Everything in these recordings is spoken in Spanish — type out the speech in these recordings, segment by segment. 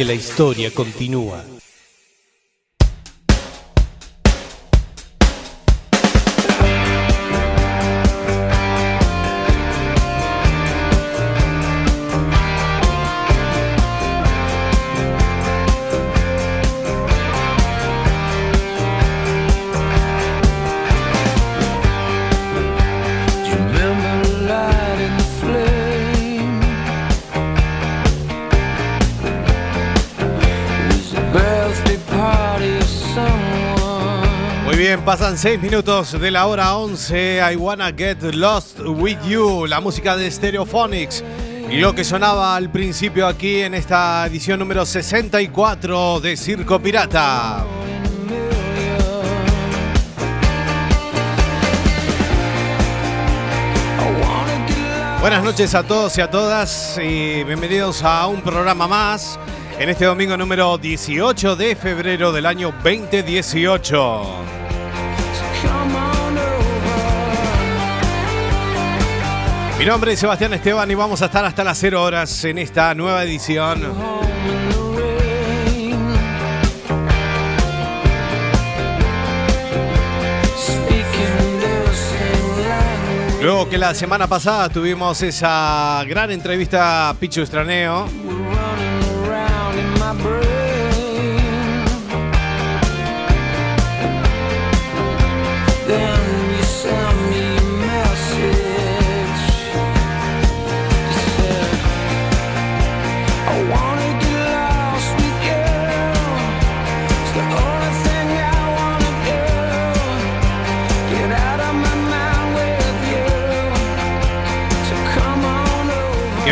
Porque la historia continúa. 6 minutos de la hora 11. I wanna get lost with you, la música de Stereophonics. Y lo que sonaba al principio aquí en esta edición número 64 de Circo Pirata. Buenas noches a todos y a todas y bienvenidos a un programa más en este domingo número 18 de febrero del año 2018. Mi nombre es Sebastián Esteban y vamos a estar hasta las 0 horas en esta nueva edición. Luego que la semana pasada tuvimos esa gran entrevista a Pichu Estraneo,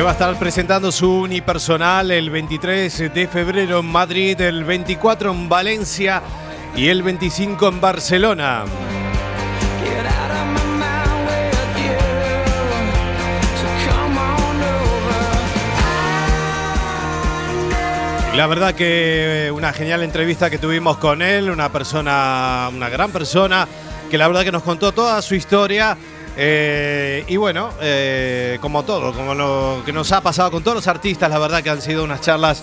va a estar presentando su unipersonal el 23 de febrero en Madrid, el 24 en Valencia y el 25 en Barcelona. La verdad que una genial entrevista que tuvimos con él, una persona, una gran persona, que la verdad que nos contó toda su historia. Eh, y bueno, eh, como todo, como lo que nos ha pasado con todos los artistas, la verdad que han sido unas charlas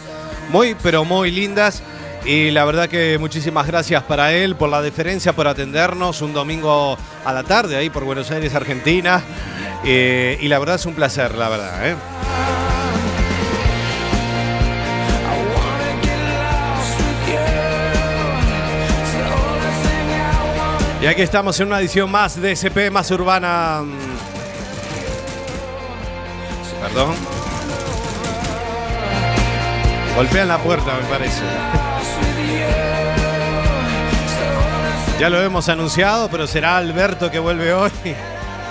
muy, pero muy lindas. Y la verdad que muchísimas gracias para él por la deferencia, por atendernos un domingo a la tarde ahí por Buenos Aires, Argentina. Eh, y la verdad es un placer, la verdad. Y aquí estamos en una edición más de SP más urbana. Perdón. Golpean la puerta, me parece. Ya lo hemos anunciado, pero será Alberto que vuelve hoy.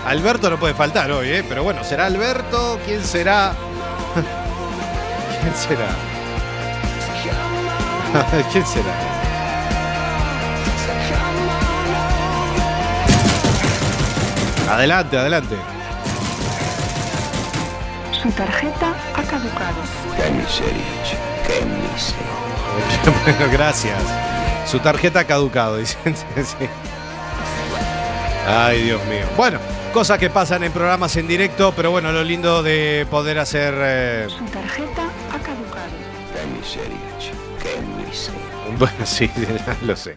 Alberto no puede faltar hoy, ¿eh? pero bueno, será Alberto. ¿Quién será? ¿Quién será? ¿Quién será? Adelante, adelante. Su tarjeta ha caducado. Bueno, gracias. Su tarjeta ha caducado, dicen. Sí. Ay, Dios mío. Bueno, cosas que pasan en programas en directo, pero bueno, lo lindo de poder hacer. eh, Su tarjeta ha caducado. Bueno, sí, lo sé.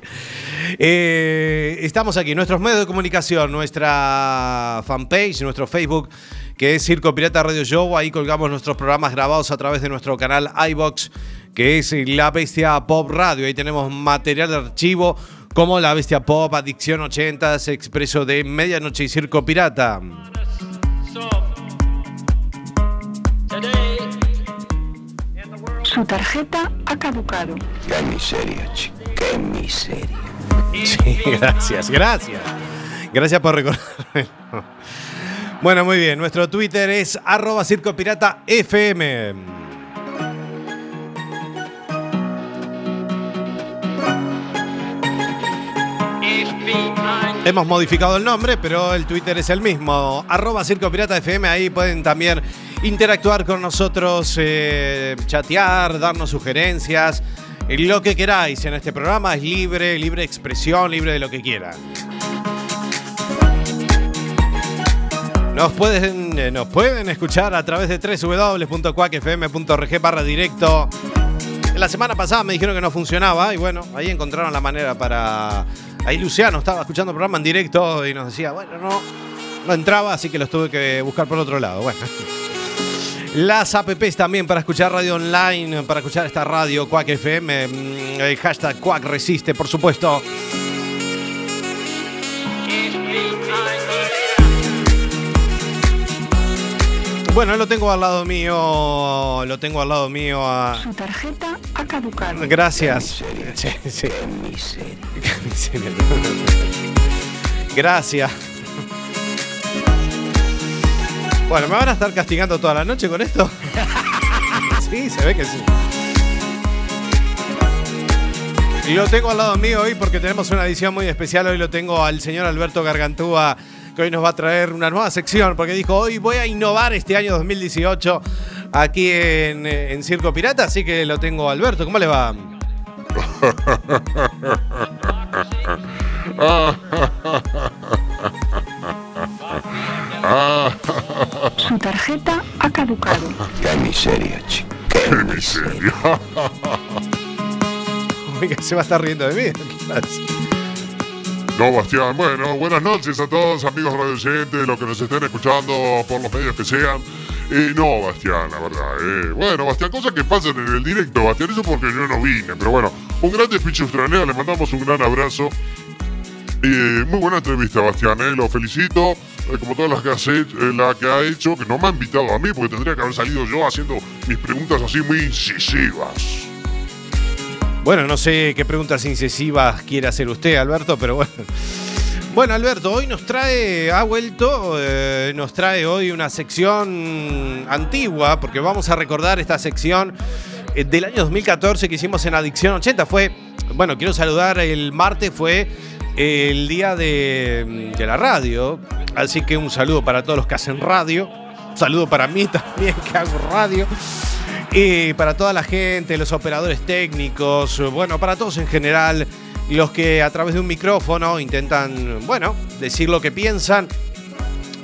Eh, estamos aquí, nuestros medios de comunicación, nuestra fanpage, nuestro Facebook, que es Circo Pirata Radio Show. Ahí colgamos nuestros programas grabados a través de nuestro canal iBox, que es La Bestia Pop Radio. Ahí tenemos material de archivo como La Bestia Pop, Adicción 80s, Expreso de Medianoche y Circo Pirata. Su tarjeta ha caducado. Sí, gracias, gracias. Gracias por recordarme. Bueno, muy bien. Nuestro Twitter es arroba. Hemos modificado el nombre, pero el Twitter es el mismo. Arroba circopiratafm. Ahí pueden también interactuar con nosotros, eh, chatear, darnos sugerencias. Lo que queráis en este programa es libre, libre expresión, libre de lo que quieran. Nos pueden, eh, nos pueden escuchar a través de www.cuacfm.org barra directo. La semana pasada me dijeron que no funcionaba y bueno, ahí encontraron la manera para... Ahí Luciano estaba escuchando el programa en directo y nos decía, bueno, no, no entraba, así que los tuve que buscar por otro lado. Bueno. Las apps también para escuchar radio online, para escuchar esta radio Quack FM, mm, el hashtag Quack resiste, por supuesto. Bueno, lo tengo al lado mío, lo tengo al lado mío a... Su tarjeta ha caducado. Gracias. Sí, sí. Qué miseria. Gracias. Bueno, ¿me van a estar castigando toda la noche con esto? Sí, se ve que sí. Y lo tengo al lado mío hoy porque tenemos una edición muy especial. Hoy lo tengo al señor Alberto Gargantúa, que hoy nos va a traer una nueva sección, porque dijo, hoy voy a innovar este año 2018 aquí en, eh, en Circo Pirata, así que lo tengo Alberto. ¿Cómo le va? Su tarjeta ha caducado. Qué miseria, chico. ¡Qué miseria! Oiga, se va a estar riendo de mí. ¿Qué pasa? No, Bastián, bueno, buenas noches a todos amigos radioyentes, los que nos estén escuchando por los medios que sean. Y no, Bastián, la verdad. eh. Bueno, Bastián, cosas que pasan en el directo, Bastián, eso porque yo no vine. Pero bueno, un grande Pichustranea, le mandamos un gran abrazo. Muy buena entrevista, Bastián, eh, lo felicito. eh, como todas las eh, que ha hecho, que no me ha invitado a mí, porque tendría que haber salido yo haciendo mis preguntas así muy incisivas. Bueno, no sé qué preguntas incisivas quiere hacer usted, Alberto, pero bueno. Bueno, Alberto, hoy nos trae, ha vuelto, nos trae hoy una sección antigua, porque vamos a recordar esta sección del año 2014 que hicimos en Adicción 80. Fue, bueno, quiero saludar, el martes fue el día de, la radio, así que un saludo para todos los que hacen radio, un saludo para mí también que hago radio. Y para toda la gente, los operadores técnicos, bueno, para todos en general, los que a través de un micrófono intentan, bueno, decir lo que piensan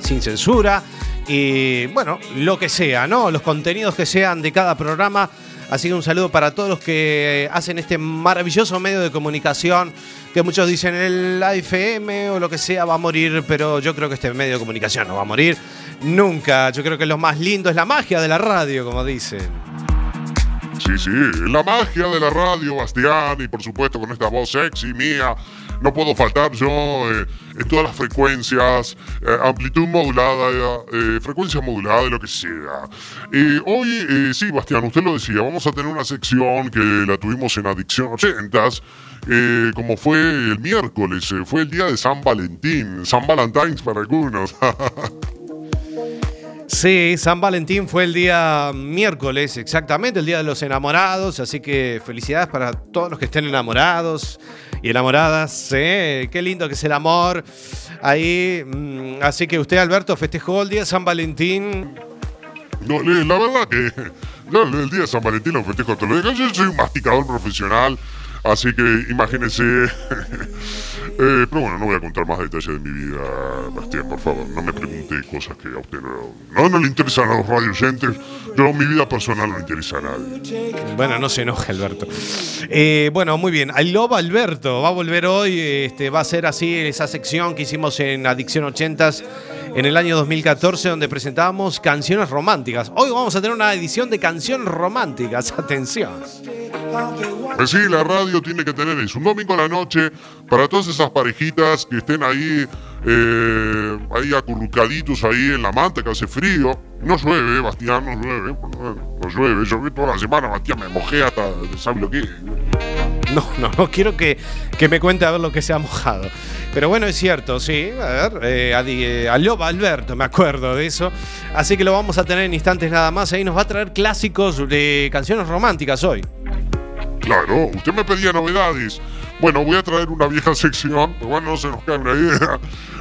sin censura y, bueno, lo que sea, ¿no? Los contenidos que sean de cada programa. Así que un saludo para todos los que hacen este maravilloso medio de comunicación que muchos dicen el AFM o lo que sea va a morir, pero yo creo que este medio de comunicación no va a morir nunca. Yo creo que lo más lindo es la magia de la radio, como dicen. Sí, sí, la magia de la radio, Bastián, y por supuesto con esta voz sexy mía, no puedo faltar yo eh, en todas las frecuencias, eh, amplitud modulada, eh, frecuencia modulada, lo que sea. Hoy, sí, Bastián, usted lo decía, vamos a tener una sección que la tuvimos en Adicción 80s, eh, como fue el miércoles, fue el día de San Valentín, San Valentines para algunos. Sí, San Valentín fue el día miércoles, exactamente, el día de los enamorados, así que felicidades para todos los que estén enamorados y enamoradas, ¿eh? qué lindo que es el amor ahí. mm, Así que usted, Alberto, festejó el día de San Valentín. No, la verdad que el día de San Valentín lo festejo días. Yo soy un masticador profesional, así que imagínense. Eh, pero bueno, no voy a contar más detalles de mi vida, Bastián, por favor. No me pregunte cosas que a usted no, no, le interesan a los radioyentes. Yo, mi vida personal no interesa a nadie. Bueno, no se enoje, Alberto. Eh, bueno, muy bien. I Love Alberto va a volver hoy. Este, va a ser así esa sección que hicimos en Adicción 80s en el año 2014, donde presentábamos canciones románticas. Hoy vamos a tener una edición de canciones románticas. Atención. Pues sí, la radio tiene que tener eso. Un domingo a la noche, para todas esas parejitas que estén ahí, eh, ahí acurrucaditos ahí en la manta que hace frío. No llueve, Bastián, no llueve. No, llueve. Yo vi toda la semana, Bastián, me mojé hasta, ¿sabe lo que? No, no, no quiero que, que me cuente a ver lo que se ha mojado. Pero bueno, es cierto, sí. A ver, eh, eh, a Loba Alberto, me acuerdo de eso. Así que lo vamos a tener en instantes nada más. Ahí nos va a traer clásicos de canciones románticas hoy. Claro, usted me pedía novedades. Bueno, voy a traer una vieja sección, pero bueno, no se nos cae una idea.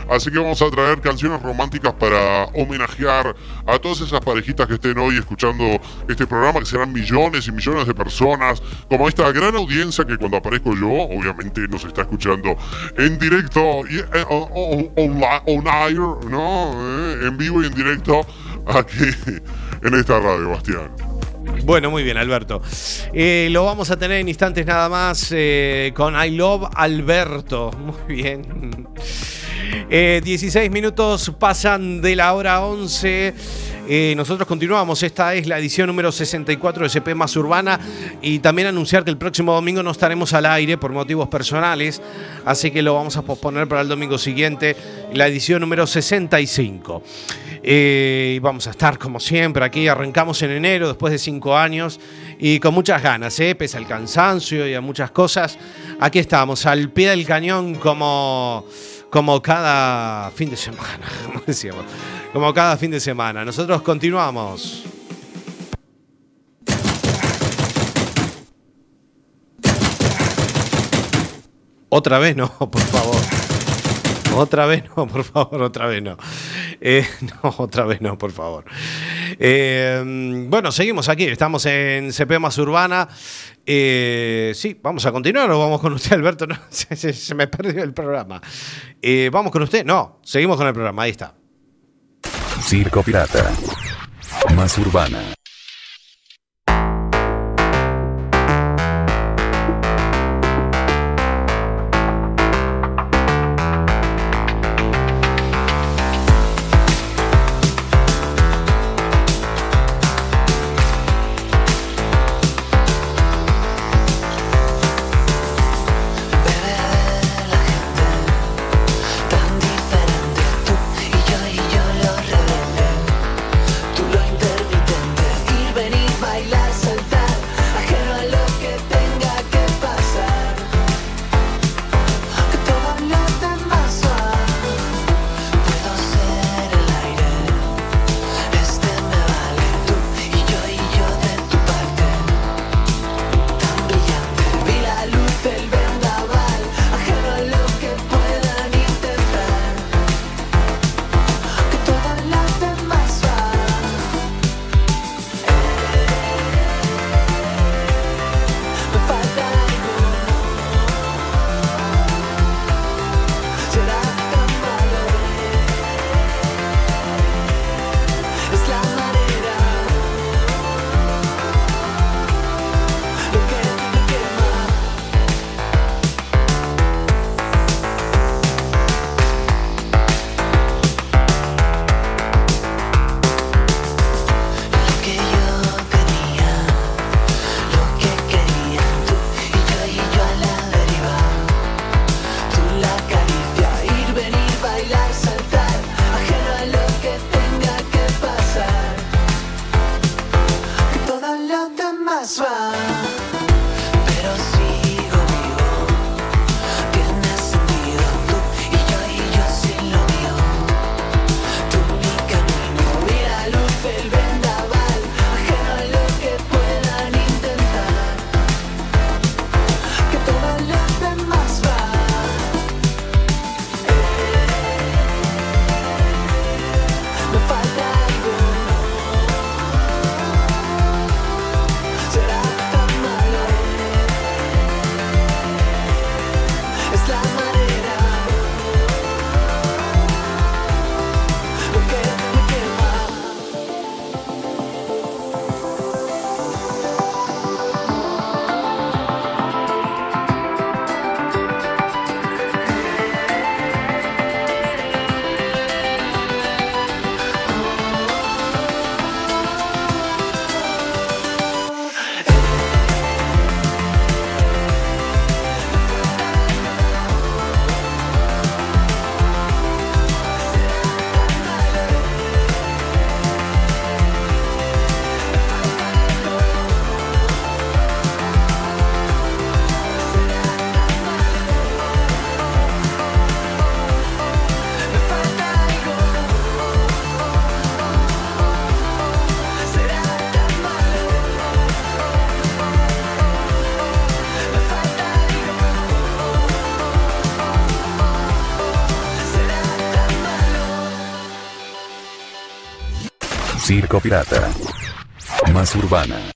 Así que vamos a traer canciones románticas para homenajear a todas esas parejitas que estén hoy escuchando este programa, que serán millones y millones de personas, como esta gran audiencia que cuando aparezco yo, obviamente nos está escuchando en directo, y, eh, on air, ¿no? Eh, en vivo y en directo aquí en esta radio, Bastián. Bueno, muy bien, Alberto. Eh, lo vamos a tener en instantes nada más con I Love Alberto. Muy bien. Eh, 16 minutos pasan de la hora 11. Eh, nosotros continuamos. Esta es la edición número 64 de CP Más Urbana. Y también anunciar que el próximo domingo no estaremos al aire por motivos personales. Así que lo vamos a posponer para el domingo siguiente, la edición número 65. Eh, vamos a estar como siempre aquí. Arrancamos en enero después de cinco años y con muchas ganas, ¿eh? pese al cansancio y a muchas cosas. Aquí estamos, al pie del cañón como, como cada fin de semana, como decíamos. Como cada fin de semana. Nosotros continuamos. Otra vez no, por favor. Otra vez no, por favor, otra vez no. Eh, no, otra vez no, por favor. Eh, bueno, seguimos aquí, estamos en CP Más Urbana. Eh, sí, vamos a continuar o vamos con usted, Alberto. No, se, me perdió el programa. Eh, ¿Vamos con usted? No, seguimos con el programa, ahí está. Circo Pirata. Más urbana. Circo Pirata. Más urbana.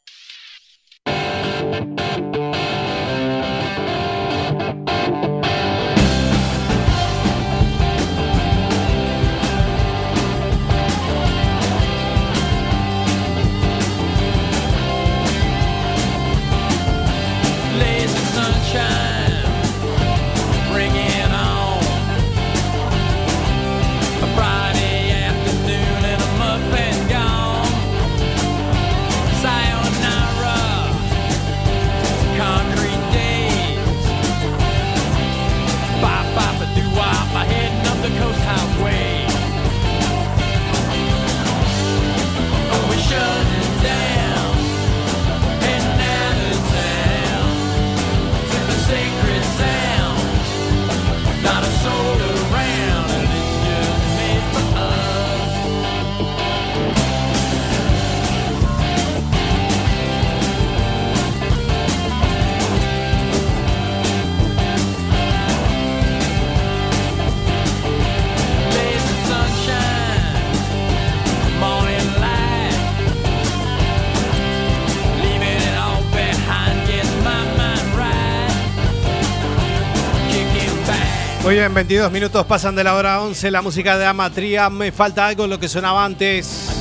22 minutos pasan de la hora 11. La música de Amatria. Me falta algo lo que sonaba antes.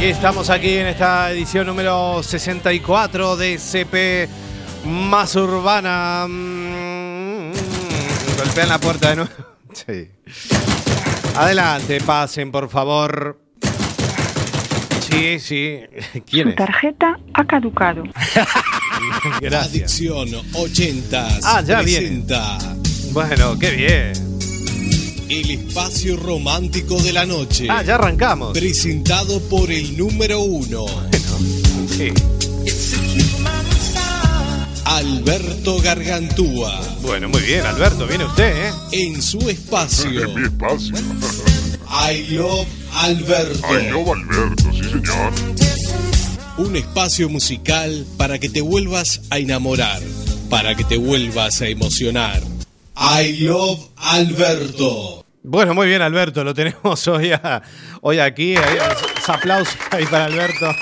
Y estamos aquí en esta edición número 64 de CP Más Urbana. Mm, Golpean la puerta de nuevo. Sí. Adelante, pasen, por favor. Sí, sí. ¿Quién Su es? tarjeta ha caducado. Gracias. Adicción 80 Ah, ya presenta Bueno, qué bien. el espacio romántico de la noche. Ah, ya arrancamos. Presentado por el número uno, Sí. Alberto Gargantúa. Bueno, muy bien, Alberto, viene usted, ¿eh? En su espacio, En mi espacio. I Love Alberto. Ay, no, Alberto, sí, señor. Un espacio musical para que te vuelvas a enamorar, para que te vuelvas a emocionar. I Love Alberto. Bueno, muy bien, Alberto, lo tenemos hoy, a- hoy aquí. Ahí, ese aplauso ahí para Alberto.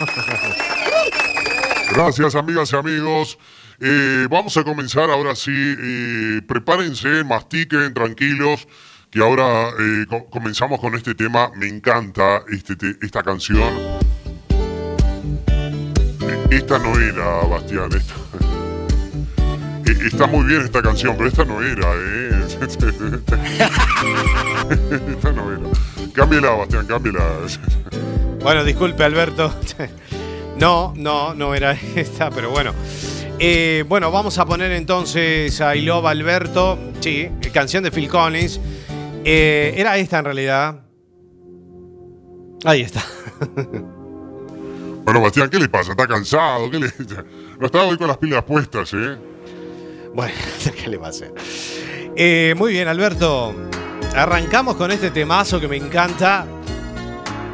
Gracias, amigas y amigos. Eh, vamos a comenzar ahora sí. eh, prepárense, mastiquen, tranquilos, que ahora eh, co- comenzamos con este tema. Me encanta este te- esta canción. Eh, Esta no era, Bastián. Esta, está muy bien esta canción, pero esta no era, ¿eh? esta no era. Cámbiala, Bastián, cámbiala. Bueno, disculpe, Alberto. No, no, no era esta, pero bueno. Eh, bueno, vamos a poner entonces a I Love Alberto. Sí, canción de Phil Collins. Eh, era esta en realidad. Ahí está. Bueno, Bastián, ¿qué le pasa? ¿Está cansado? ¿Qué le... No estaba hoy con las pilas puestas, ¿eh? Bueno, ¿qué le va a hacer? Eh, muy bien, Alberto. Arrancamos con este temazo que me encanta.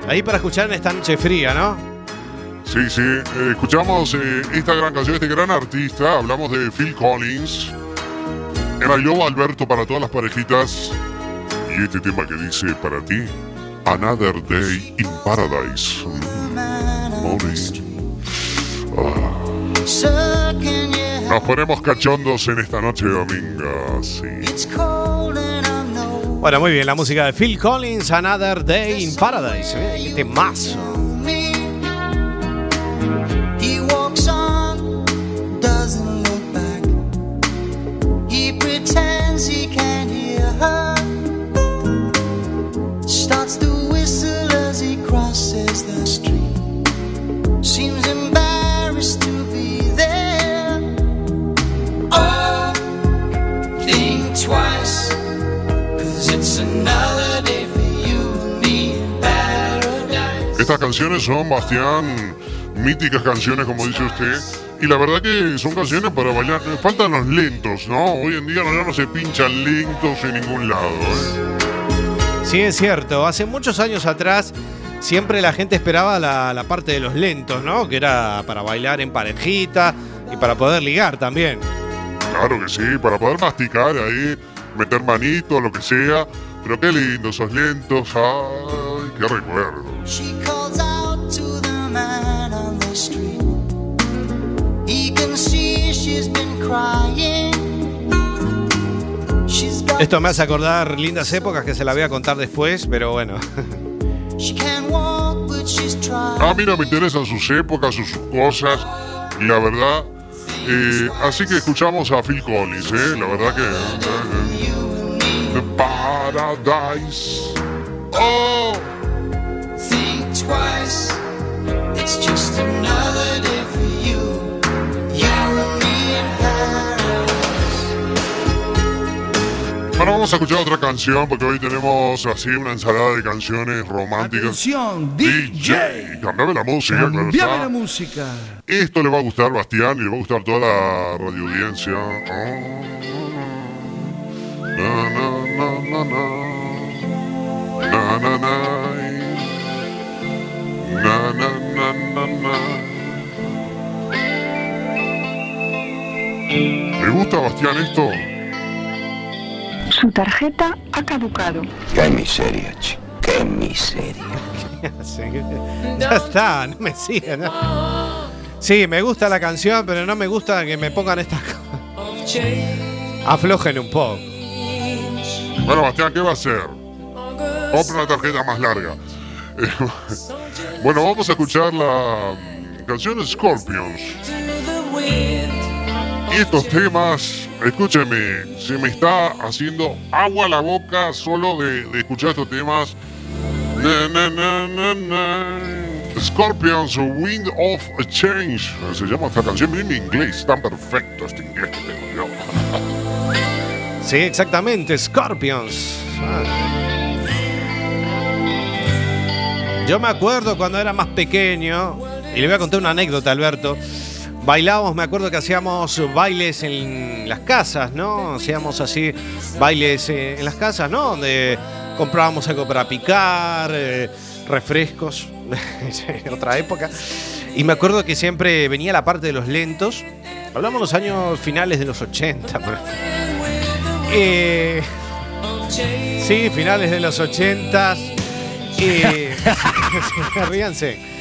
Ahí para escuchar en esta noche fría, ¿no? Sí, sí. Eh, escuchamos eh, esta gran canción, este gran artista. Hablamos de Phil Collins. Era yo, Alberto, para todas las parejitas. Y este tema que dice para ti: Another Day in Paradise. Morning. Ah. Nos ponemos cachondos en esta noche de domingo. Sí. Bueno, muy bien, la música de Phil Collins, Another Day in Paradise. Mira, qué temazo. He walks on, doesn't look back. He pretends he can't hear her. Starts to whistle as he crosses the street. Seems canciones son, Bastián, míticas canciones, como dice usted. Y la verdad que son canciones para bailar. Faltan los lentos, ¿no? Hoy en día no, ya no se pinchan lentos en ningún lado. ¿eh? Sí, es cierto. Hace muchos años atrás siempre la gente esperaba la, la parte de los lentos, ¿no? Que era para bailar en parejita y para poder ligar también. Claro que sí, para poder masticar ahí, meter manito, lo que sea. Pero qué lindo, esos lentos. Ay, qué recuerdo. Esto me hace acordar lindas épocas que se la voy a contar después, pero bueno. she can't walk, but she's trying. A mí no me interesan sus épocas o sus cosas, la verdad. Eh, así que escuchamos a Phil Collins, ¿eh? La verdad que... The Paradise. Oh, Think twice. It's just another Ahora vamos a escuchar otra canción porque hoy tenemos así una ensalada de canciones románticas. Atención, DJ, cambiame la música, claro Cambiame está. la música. Esto le va a gustar Bastián y le va a gustar a toda la radio audiencia. Na, na, na, na, na. Na, na, na. Na, na, na, na, na. ¿Le gusta Bastián esto? Su tarjeta ha caducado. Qué miseria, chico. Qué miseria. Sí, ya está, no me sigan. ¿no? Sí, me gusta la canción, pero no me gusta que me pongan estas cosas. Aflojen un poco. Bueno, Bastián, ¿qué va a hacer? Compra una tarjeta más larga. Bueno, vamos a escuchar la mm, canción Scorpions. Y estos temas, escúcheme, se me está haciendo agua la boca solo de, escuchar estos temas. Scorpions, Wind of Change. Se llama esta canción. Mi inglés, tan perfecto este inglés que tengo yo. Sí, exactamente, Scorpions. Yo me acuerdo cuando era más pequeño, y le voy a contar una anécdota, Alberto. Bailábamos, me acuerdo que hacíamos bailes en las casas, ¿no? Hacíamos así bailes eh, en las casas, ¿no? Donde comprábamos algo para picar, eh, refrescos, otra época. Y me acuerdo que siempre venía la parte de los lentos. Hablamos los años finales de los 80. por ahí. Eh, sí, finales de los 80. Eh, ríanse.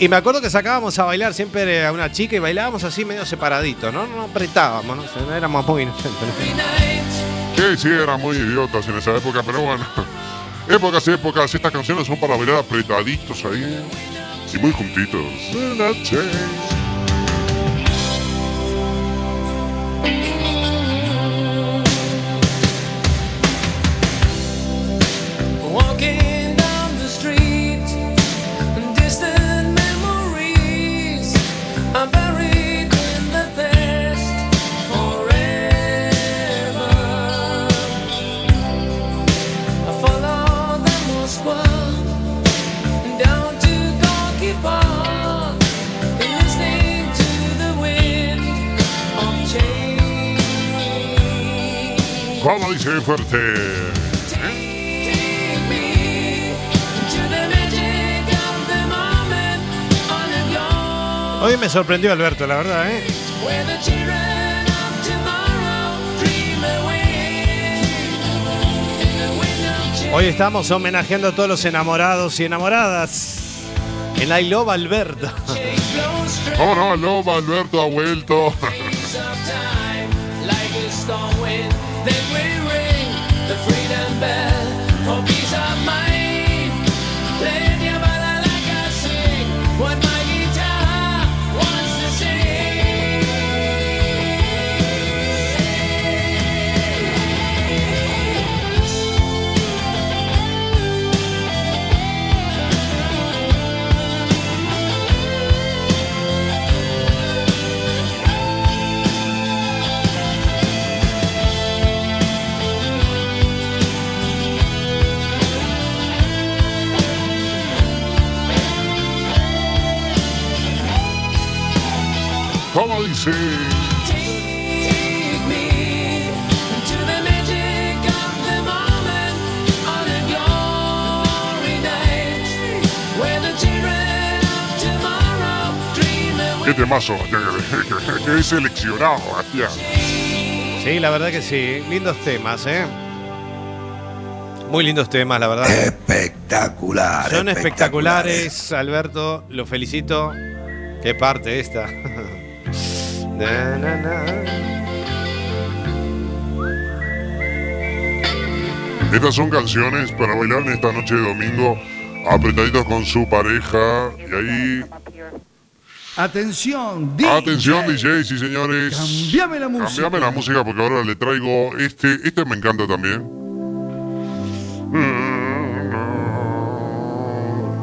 Y me acuerdo que sacábamos a bailar siempre a una chica y bailábamos así medio separadito, ¿no? No apretábamos, ¿no? O sea, éramos muy inocentes. ¿no? Sí, sí, eran muy idiotas en esa época, pero bueno. Épocas, épocas, estas canciones son para bailar apretaditos ahí y muy juntitos. Sorprendió Alberto, la verdad, ¿eh? Hoy estamos homenajeando a todos los enamorados y enamoradas. En I Love Alberto. ¿Cómo no? Loba Alberto ha vuelto. Dream ¿Qué temazo? Que, he seleccionado. Sí, la verdad que sí. Lindos temas, ¿eh? Muy lindos temas, la verdad. Espectacular. Son espectacular. espectaculares, Alberto. Lo felicito. Qué parte esta. Na, na, na. Estas son canciones para bailar en esta noche de domingo, apretaditos con su pareja. Y ahí, Atención, atención DJ, sí señores. Cambiame la música. Cambiame la música porque ahora le traigo este. Este me encanta también.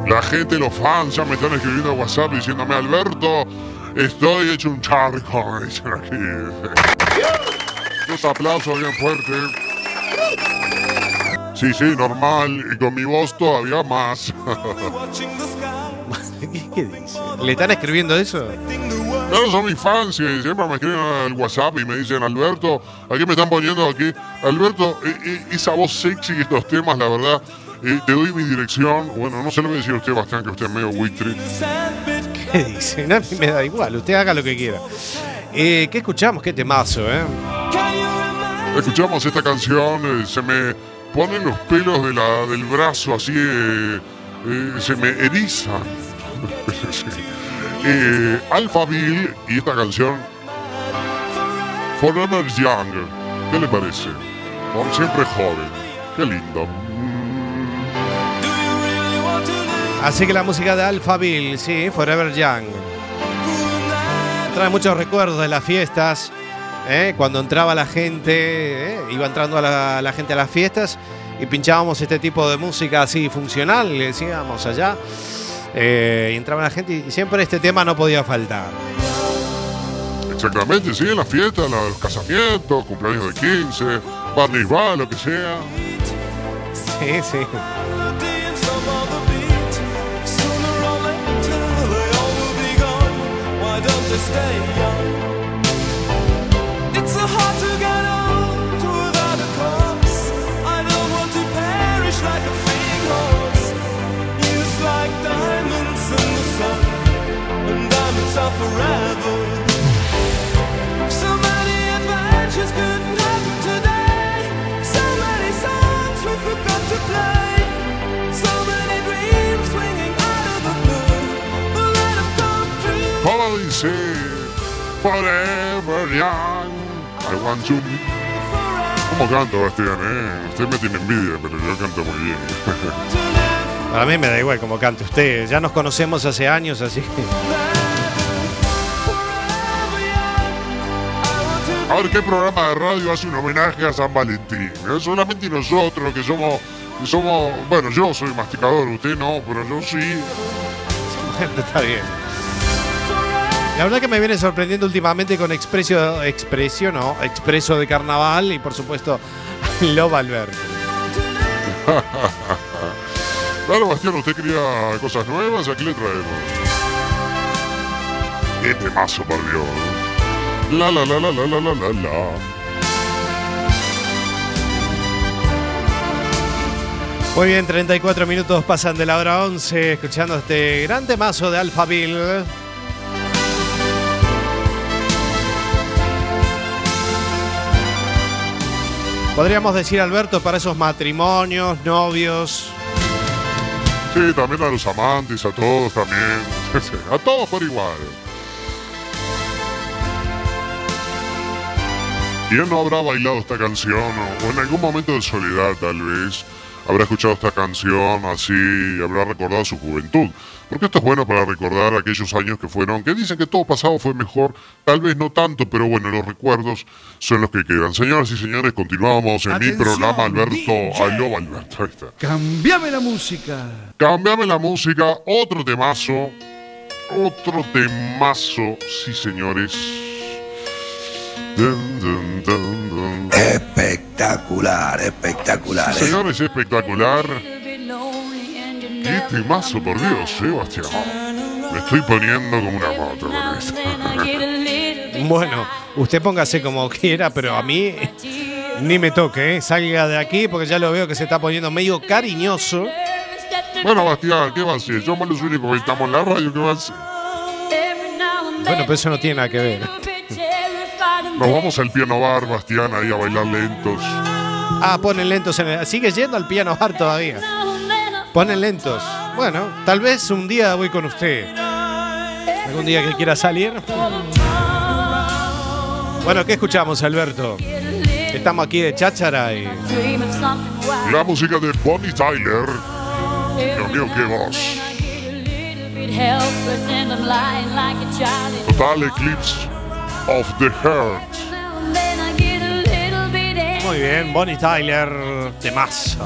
La gente, los fans, ya me están escribiendo a WhatsApp diciéndome, Alberto, estoy hecho un charco. Dicen aquí. Los aplausos bien fuertes. Sí, sí, normal. Y con mi voz todavía más. ¿Qué, dice? ¿Le están escribiendo eso? Claro, son mis fans y siempre me escriben al WhatsApp y me dicen, Alberto, aquí me están poniendo aquí, Alberto, esa voz sexy y estos temas, la verdad, eh, te doy mi dirección. Bueno, no se lo voy a decir a usted, Bastián, que usted es medio buitre. ¿Qué dice? No, a mí me da igual. Usted haga lo que quiera. Eh, ¿Qué escuchamos? Qué temazo, ¿eh? Escuchamos esta canción, eh, se me ponen los pelos de la, del brazo así, eh, se me erizan. Sí. Eh, Alphaville y esta canción, Forever Young. ¿Qué le parece? Por siempre joven. Qué lindo. Así que la música de Alphaville, sí, Forever Young. Trae muchos recuerdos de las fiestas. ¿eh? Cuando entraba la gente, ¿eh? iba entrando a la, la gente a las fiestas y pinchábamos este tipo de música así funcional, le decíamos allá. Eh, y entraba la gente y siempre este tema no podía faltar. Exactamente, sí, en las fiestas, los casamientos, cumpleaños de 15, bar mitzvah, lo que sea. Sí, sí. stay young. Dice, Forever Young, I want to... ¿Cómo canto, Bastián, eh? Usted me tiene envidia, pero yo canto muy bien. Para mí me da igual como cante usted. Ya nos conocemos hace años, así que. A ver, ¿qué programa de radio hace un homenaje a San Valentín? Eh, Solamente nosotros que somos, que somos... Bueno, yo soy masticador, usted no, pero yo sí. Está bien. La verdad que me viene sorprendiendo últimamente con Expreso, Expresio, no, Expreso de Carnaval y por supuesto Love Alberto. Claro, Bastián, usted quería cosas nuevas, aquí le traemos. Qué temazo, por Dios. La la la la la la la la la. Muy bien, 34 minutos pasan de la hora 11 escuchando este gran temazo de Alphaville. Podríamos decir, Alberto, para esos matrimonios, novios, Sí, también a los amantes, a todos también. a todos por igual. ¿Quién no habrá bailado esta canción o, en algún momento de soledad tal vez habrá escuchado esta canción así y habrá recordado su juventud? Porque esto es bueno para recordar aquellos años que fueron, que dicen que todo pasado fue mejor, tal vez no tanto, pero bueno, los recuerdos son los que quedan. Señoras y señores, continuamos en mi programa Alberto. Aló Alberto, ahí está. Cambiame la música. Cambiame la música, otro temazo. Otro temazo, sí señores. Espectacular, espectacular. Sí, señores, espectacular. Qué temazo, por Dios, Sebastián. Me estoy poniendo como una moto con esto. Bueno, usted póngase como quiera, pero a mí ni me toque, ¿eh? Salga de aquí porque ya lo veo que se está poniendo medio cariñoso. Bueno, Bastián, ¿qué va a hacer? Somos los únicos que estamos en la radio, ¿qué va a hacer? Bueno, pero eso no tiene nada que ver. Nos vamos al piano bar, Bastián, ahí a bailar lentos. Ah, ponen lentos en el. Sigue yendo al piano bar todavía. Ponen lentos. Bueno, tal vez un día voy con usted. Algún día que quiera salir. Bueno, ¿qué escuchamos, Alberto? Estamos aquí de cháchara y. La música de Bonnie Tyler. Dios mío, qué voz. Total Eclipse of the Heart. Muy bien, Bonnie Tyler, temazo.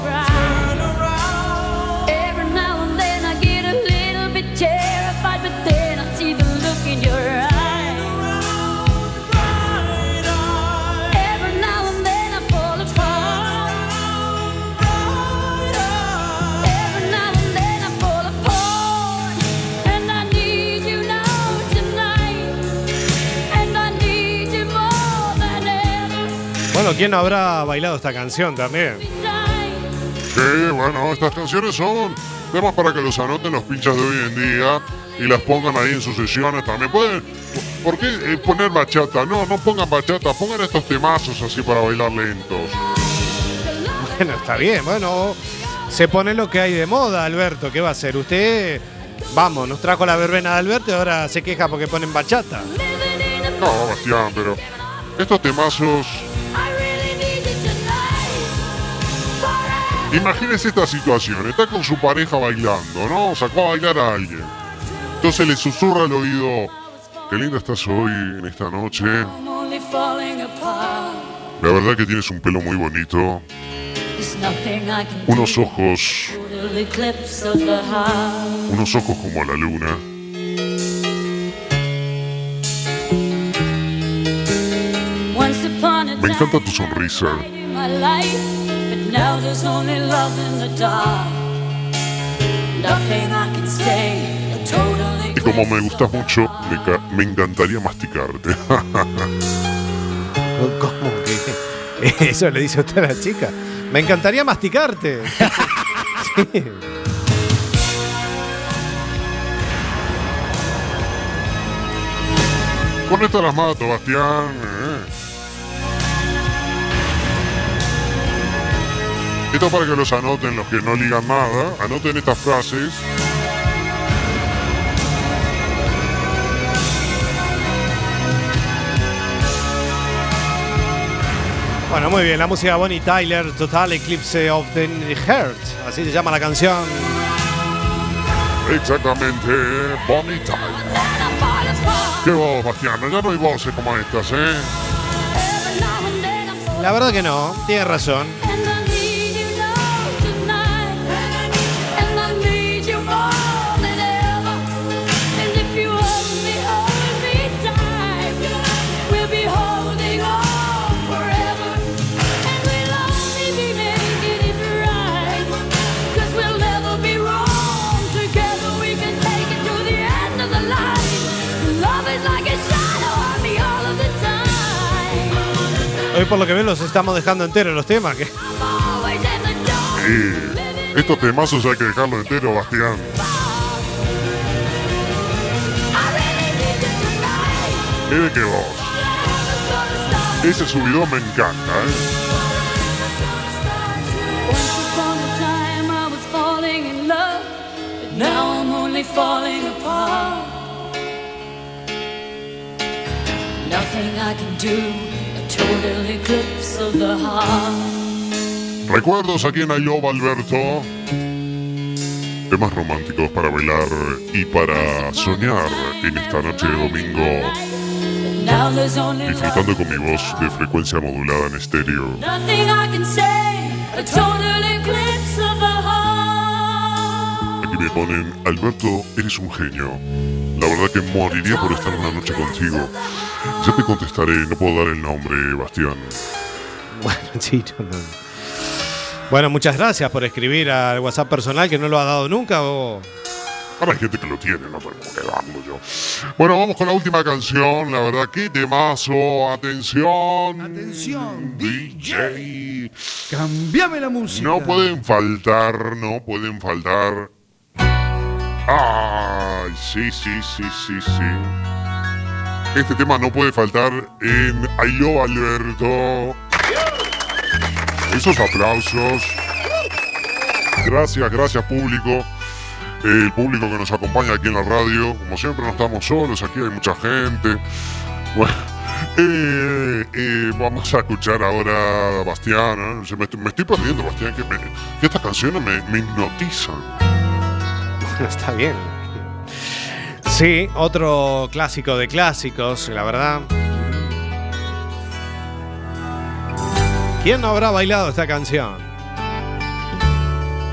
Bueno, ¿quién habrá bailado esta canción también? Sí, bueno, estas canciones son temas para que los anoten los pinchas de hoy en día y las pongan ahí en sus sesiones también. Pueden, ¿por qué eh, poner bachata? No, no pongan bachata, pongan estos temazos así para bailar lentos. Bueno, está bien, bueno. Se pone lo que hay de moda, Alberto. ¿Qué va a hacer? Usted, vamos, nos trajo la verbena de Alberto y ahora se queja porque ponen bachata. No, Bastián, pero estos temazos. Imagínese esta situación, está con su pareja bailando, ¿no? Sacó a bailar a alguien. Entonces le susurra al oído, qué linda estás hoy en esta noche. La verdad que tienes un pelo muy bonito, unos ojos, unos ojos como la luna. Me encanta tu sonrisa. Now there's only love in the dark. Nothing I can say. A total Y como me gustas mucho, me, me encantaría masticarte. ¿Cómo que? Eso le dice usted a la chica. Me encantaría masticarte. Sí. Con esto las mato, Bastián. Esto para que los anoten los que no ligan nada. Anoten estas frases. Bueno, muy bien, la música Bonnie Tyler, Total Eclipse of the Heart. Así se llama la canción. Exactamente, Bonnie Tyler. Qué voz, Bastián. Ya no hay voces como estas, ¿eh? La verdad que no, tiene razón. Hoy por lo que veo los estamos dejando enteros los temas. que-. Y estos temazos hay que dejarlo entero, Bastián. Mire qué voz. Ese subidón me encanta, ¿eh? Now I'm only falling apart. Nothing I can do, Recuerdos aquí en Love Alberto. Temas románticos para bailar y para soñar en esta noche de domingo, disfrutando con mi voz de frecuencia modulada en estéreo. nothing I can say, a total eclipse of the heart. Aquí me ponen, Alberto, eres un genio. La verdad que moriría por estar una noche contigo. Ya te contestaré, no puedo dar el nombre, Bastián. Bueno, sí, no, no. Bueno, muchas gracias por escribir al WhatsApp personal que no lo ha dado nunca. O... Ahora hay gente que lo tiene, no tengo que darlo yo. Bueno, vamos con la última canción. La verdad, qué temazo. Atención. Atención, DJ. Cambiame la música. No pueden faltar, no pueden faltar. Ay, sí, sí, sí, sí, sí. Este tema no puede faltar en I Alberto. Esos aplausos. Gracias, gracias público. El público que nos acompaña aquí en la radio. Como siempre no estamos solos, aquí hay mucha gente. Bueno, eh, eh, vamos a escuchar ahora a Bastián. ¿eh? Me estoy perdiendo, Bastián, que, me- que estas canciones me, me hipnotizan. Está bien. Sí, otro clásico de clásicos, la verdad. ¿Quién no habrá bailado esta canción?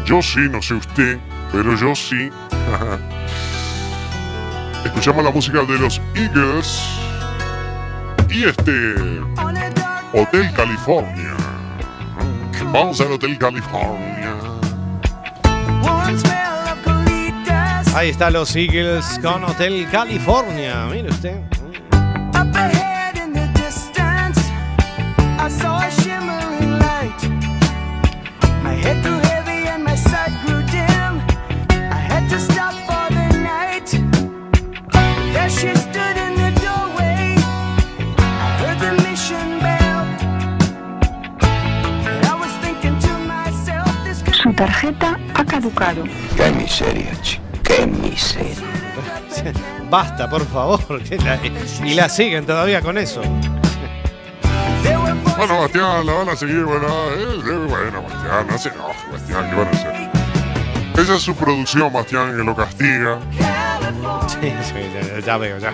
Yo sí, no sé usted, pero yo sí. Escuchamos la música de los Eagles y este Hotel California. Vamos al Hotel California. Ahí está los Eagles con Hotel California. Mire usted. Up ahead in the distance, I saw a shimmering light. My head grew heavy and my sight grew dim. I had to stop for the night. There she stood in the doorway. I heard the mission bell. And I was thinking to myself, this Su tarjeta ha caducado. Qué miseria, chico. Qué miseria. Basta, por favor. y la siguen todavía con eso. Bueno, Bastián, la van a seguir, bueno, eh, eh, bueno, Bastián, no se enoje, Bastián, ¿qué van a hacer? Esa es su producción, Bastián, que lo castiga. Sí, sí, ya, ya veo, ya.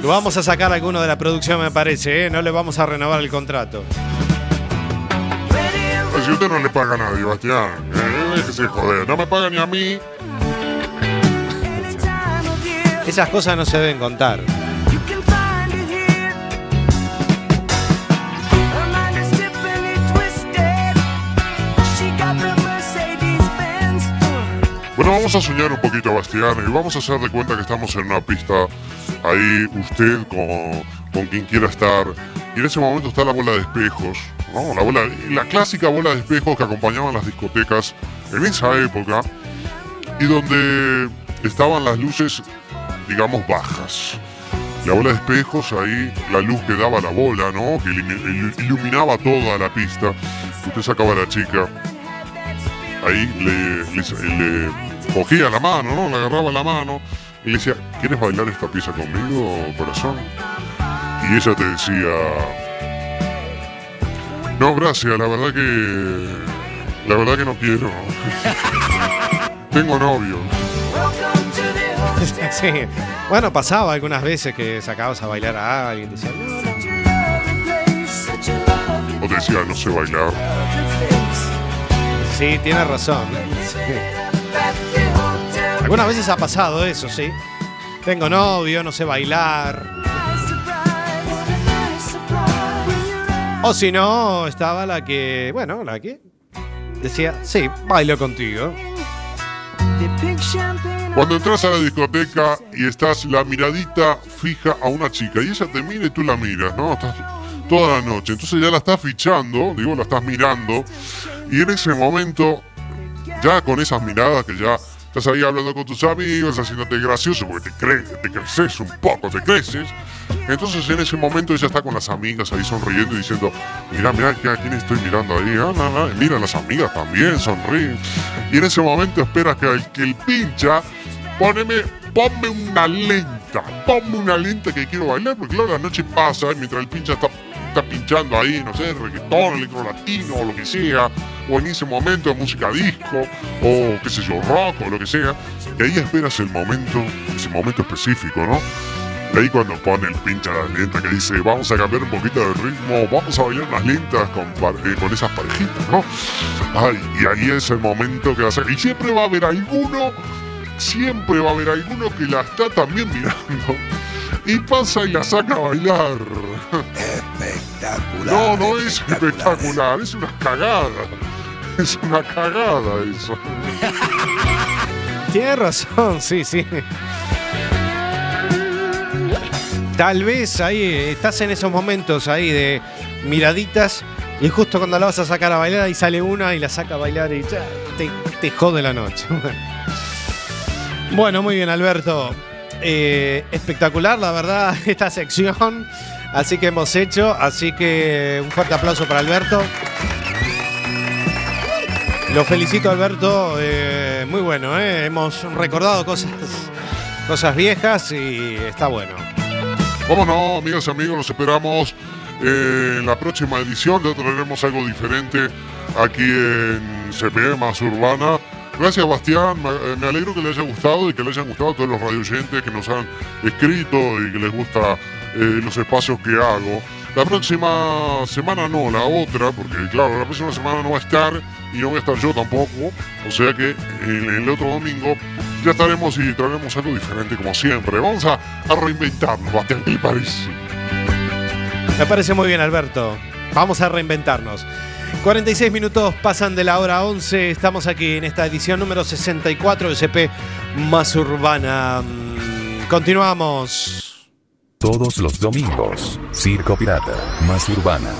Lo vamos a sacar alguno de la producción, me parece, ¿eh? No le vamos a renovar el contrato. Si usted no le paga a nadie, Bastián, eh, déjese joder, no me paga ni a mí. Esas cosas no se deben contar. Bueno, vamos a soñar un poquito, Bastián, y vamos a hacer de cuenta que estamos en una pista ahí, usted con, con quien quiera estar. Y en ese momento está la bola de espejos, ¿no? La, bola, la clásica bola de espejos que acompañaban las discotecas en esa época y donde estaban las luces, digamos, bajas. La bola de espejos, ahí la luz que daba la bola, ¿no? Que ilumi- ilu- iluminaba toda la pista. Usted sacaba a la chica, ahí le, le- le cogía la mano, ¿no? Le agarraba la mano y le decía, ¿quieres bailar esta pieza conmigo, corazón? Y ella te decía, no, gracias, la verdad que, la verdad que no quiero. Tengo novio. sí. Bueno, pasaba algunas veces que sacabas a bailar a alguien. Decía, "No, O te decía, no sé bailar. Sí, tiene razón. Sí. Algunas veces ha pasado eso, sí. Tengo novio, no sé bailar. O si no, estaba la que, bueno, la que decía, sí, bailo contigo. Cuando entras a la discoteca y estás la miradita fija a una chica y ella te mira y tú la miras, ¿no? Estás toda la noche. Entonces ya la estás fichando, digo, la estás mirando. Y en ese momento, ya con esas miradas que ya estás ahí hablando con tus amigos, haciéndote gracioso, porque te, cre- te creces un poco, te creces. Entonces en ese momento ella está con las amigas ahí sonriendo y diciendo, mira, mira, ¿a quién estoy mirando ahí? Ah, Mira, las amigas también sonríen. Y en ese momento esperas que el, que el pincha, poneme, ponme una lenta, ponme una lenta que quiero bailar, porque claro, la noche pasa y mientras el pincha está, está pinchando ahí, no sé, reggaetón, electro latino o lo que sea, o en ese momento música disco, o qué sé yo, rock o lo que sea, y ahí esperas el momento, ese momento específico, ¿no? Ahí cuando pone el pincha la lenta que dice, vamos a cambiar un poquito de ritmo, vamos a bailar unas lentas con, eh, con esas parejitas, ¿no? Ay, y ahí es el momento que va a ser. Y siempre va a haber alguno, siempre va a haber alguno que la está también mirando. Y pasa y la saca a bailar. Espectacular. No, no es espectacular, es una cagada. Es una cagada eso. Tienes razón, sí, sí. Tal vez ahí eh, estás en esos momentos ahí de miraditas y justo cuando la vas a sacar a bailar ahí sale una y la saca a bailar y ya te, te jode la noche. Bueno, muy bien Alberto. Eh, espectacular, la verdad, esta sección. Así que hemos hecho, así que un fuerte aplauso para Alberto. Lo felicito Alberto, eh, muy bueno, hemos recordado cosas, cosas viejas y está bueno. Cómo no, amigas y amigos, los esperamos en la próxima edición. Ya traeremos algo diferente aquí en CPE más urbana. Gracias, Bastián. Me, eh, alegro que les haya gustado y que les hayan gustado a todos los radioyentes que nos han escrito y que les gusta eh, los espacios que hago. La próxima semana no, la otra, porque claro, la próxima semana no va a estar y no voy a estar yo tampoco. O sea que el, otro domingo ya estaremos y traeremos algo diferente como siempre. Vamos a, a reinventarnos, Bastián, ¿qué? Me parece muy bien, Alberto. Vamos a reinventarnos. 46 minutos pasan de la hora 11. Estamos aquí en esta edición número 64 de CP Más Urbana. Mm, Continuamos. Todos los domingos, Circo Pirata, más urbana.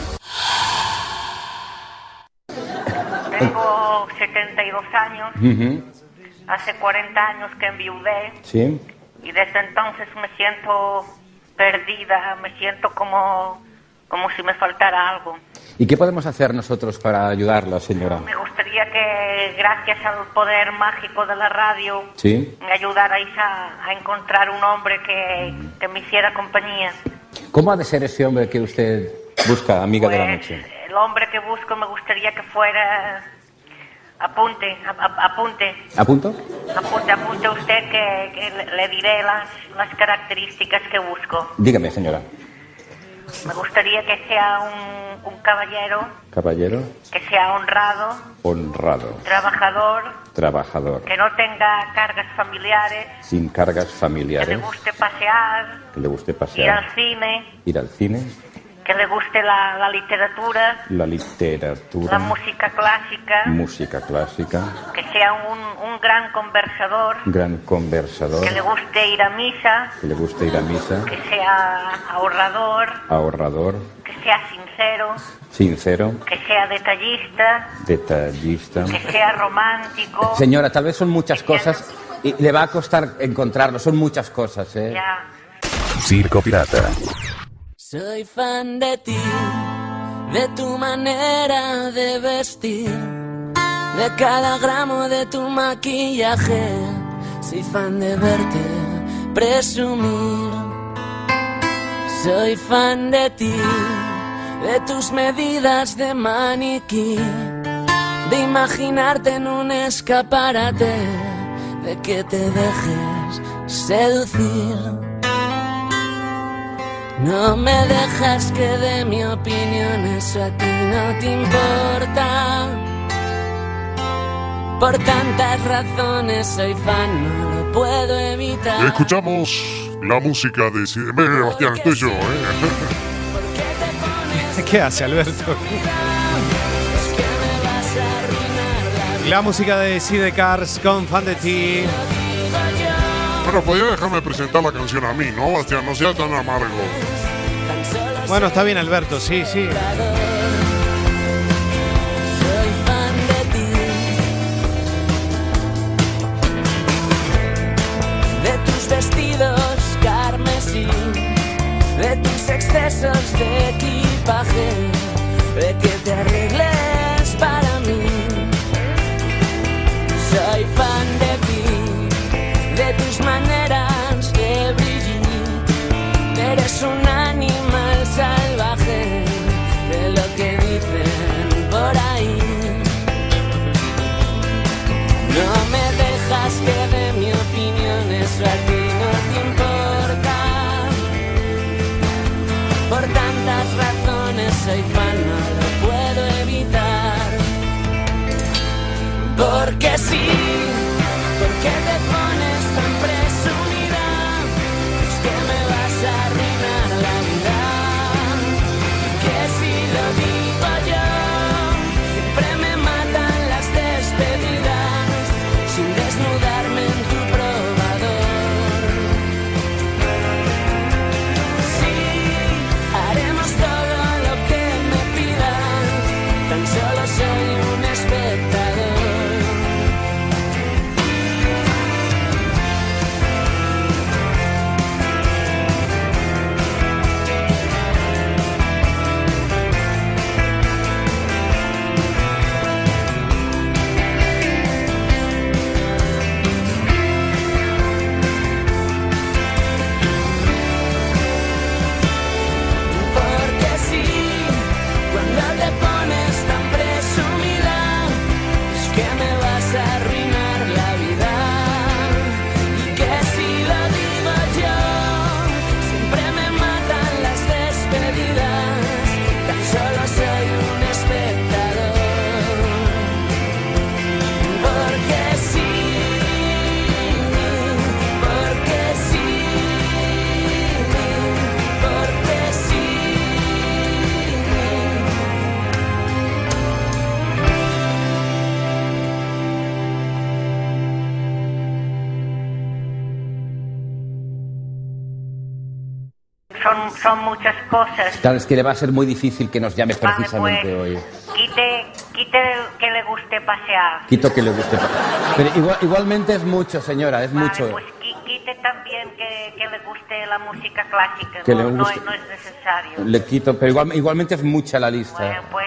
Tengo 72 años, Ujú, hace 40 años que enviudé Sí. y desde entonces me siento perdida, me siento como, como si me faltara algo. ¿Y qué podemos hacer nosotros para ayudarla, señora? Me gustaría que gracias al poder mágico de la radio Sí. me ayudarais a, a encontrar un hombre que, que me hiciera compañía. ¿Cómo ha de ser ese hombre que usted busca, amiga de la Pues noche? el hombre que busco me gustaría que fuera... Apunte, a- apunte. ¿A punto? Apunte, apunte usted que, que le- le diré las, las características que busco. Dígame, señora. Me gustaría que sea un, un caballero, Caballero, que sea honrado, honrado, trabajador, trabajador, que no tenga cargas familiares, sin cargas que le familiares, guste pasear, que le guste ir al pasear, cine, ir al cine, que le guste la, la literatura, la literatura, la música clásica, música clásica, que sea un, un gran conversador, gran conversador, que le guste ir a misa, que le guste ir a misa, que sea ahorrador, ahorrador, que sea sincero, sincero, que sea detallista, detallista. que sea romántico. Señora, tal vez son muchas cosas y le va a costar encontrarlo. Son muchas cosas, ¿eh? Ya. Circo Pirata. Soy fan de ti, de tu manera de vestir, de cada gramo de tu maquillaje. Soy fan de verte presumir. Soy fan de ti, de tus medidas de maniquí, de imaginarte en un escaparate, de que te dejes seducir. No me dejas que dé mi opinión, eso a ti no te importa. Por tantas razones soy fan, no lo puedo evitar. Escuchamos la música de... Cid- Ve, Bastián, estoy yo, ¿eh? ¿Qué hace Alberto? La música de Cars con Fan de Ti. Bueno, podría dejarme presentar la canción a mí, ¿no, Bastián? No sea tan amargo. Bueno, está bien Alberto, sí, sí. Soy fan de ti, de tus vestidos carmesí, de tus excesos de equipaje, de que te arregles para mí. Soy fan de ti, de tus maneras de brillar. Eres un animal salvaje de lo que dicen por ahí. Son, son muchas cosas. Claro, es que le va a ser muy difícil que nos llame Vale, precisamente pues, hoy. Quite, quite que le guste pasear. Quito que le guste. Pero igual- igualmente es mucho, señora, es Vale, mucho. pues qui- quite también que, que le guste la música clásica. Que no, le no guste. es- no es necesario. Le quito, pero igual- igualmente es mucha la lista. Bueno, pues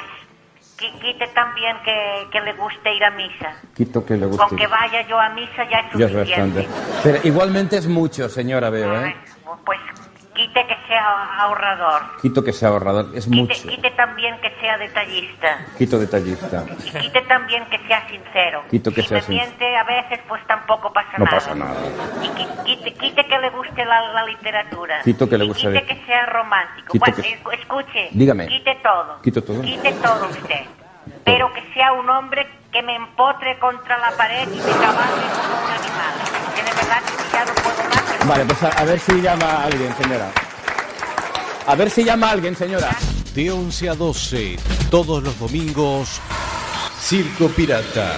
qui- quite también que, que le guste ir a misa. Quito que le guste. Con que vaya yo a misa ya es Ya es suficiente. bastante. Pero igualmente es mucho, señora, veo, ¿eh? Pues quite que sea ahorrador. Quito que sea ahorrador, es Quite, mucho. quite también que sea detallista. Quito detallista. Y quite también que sea sincero. Quito que si sea sincero. miente a veces, pues tampoco pasa No nada. pasa nada. Y qui- quite, quite que le guste la, la literatura. Quito que le guste Quite la- que sea romántico. Quito Bueno, que- escu- escuche. Dígame. Quite todo. Quito todo. Quite todo usted. Pero que sea un hombre que me empotre contra la pared y me cabalgue como un animal. Que de verdad que ya no puedo más. Vale, pues a, ver si llama alguien, señora. A ver si llama alguien, señora. De 11 a 12, todos los domingos, Circo Pirata.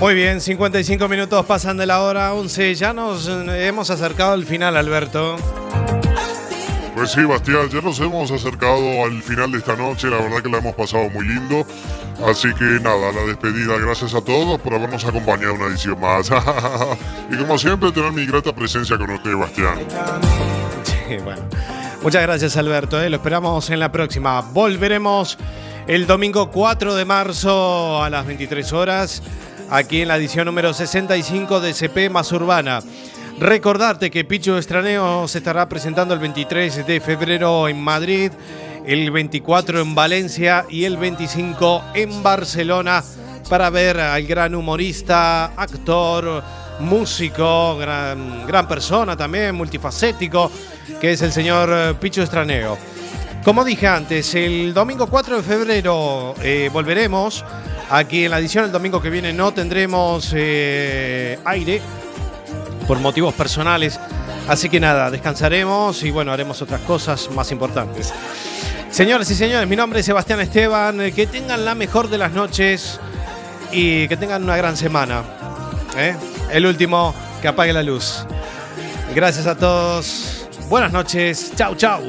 Muy bien, 55 minutos pasan de la hora 11. Ya nos hemos acercado al final, Alberto. Pues sí, Bastián, ya nos hemos acercado al final de esta noche, la verdad que la hemos pasado muy lindo. Así que nada, la despedida, gracias a todos por habernos acompañado una edición más. y como siempre, tener mi grata presencia con usted, Bastián. Sí, bueno. Muchas gracias, Alberto. eh, Lo esperamos en la próxima. Volveremos el domingo 4 de marzo a las 23 horas, aquí en la edición número 65 de CP Más Urbana. Recordarte que Picho Estraneo se estará presentando el 23 de febrero en Madrid, el 24 en Valencia y el 25 en Barcelona para ver al gran humorista, actor, músico, gran, persona también, multifacético, que es el señor Picho Estraneo. Como dije antes, el domingo 4 de febrero eh, volveremos. Aquí en la edición, el domingo que viene no tendremos eh, aire por motivos personales. Así que nada, descansaremos y bueno, haremos otras cosas más importantes. Señoras y señores, mi nombre es Sebastián Esteban. eh, Que tengan la mejor de las noches y que tengan una gran semana. El último, que apague la luz. Gracias a todos. Buenas noches. Chau, chau.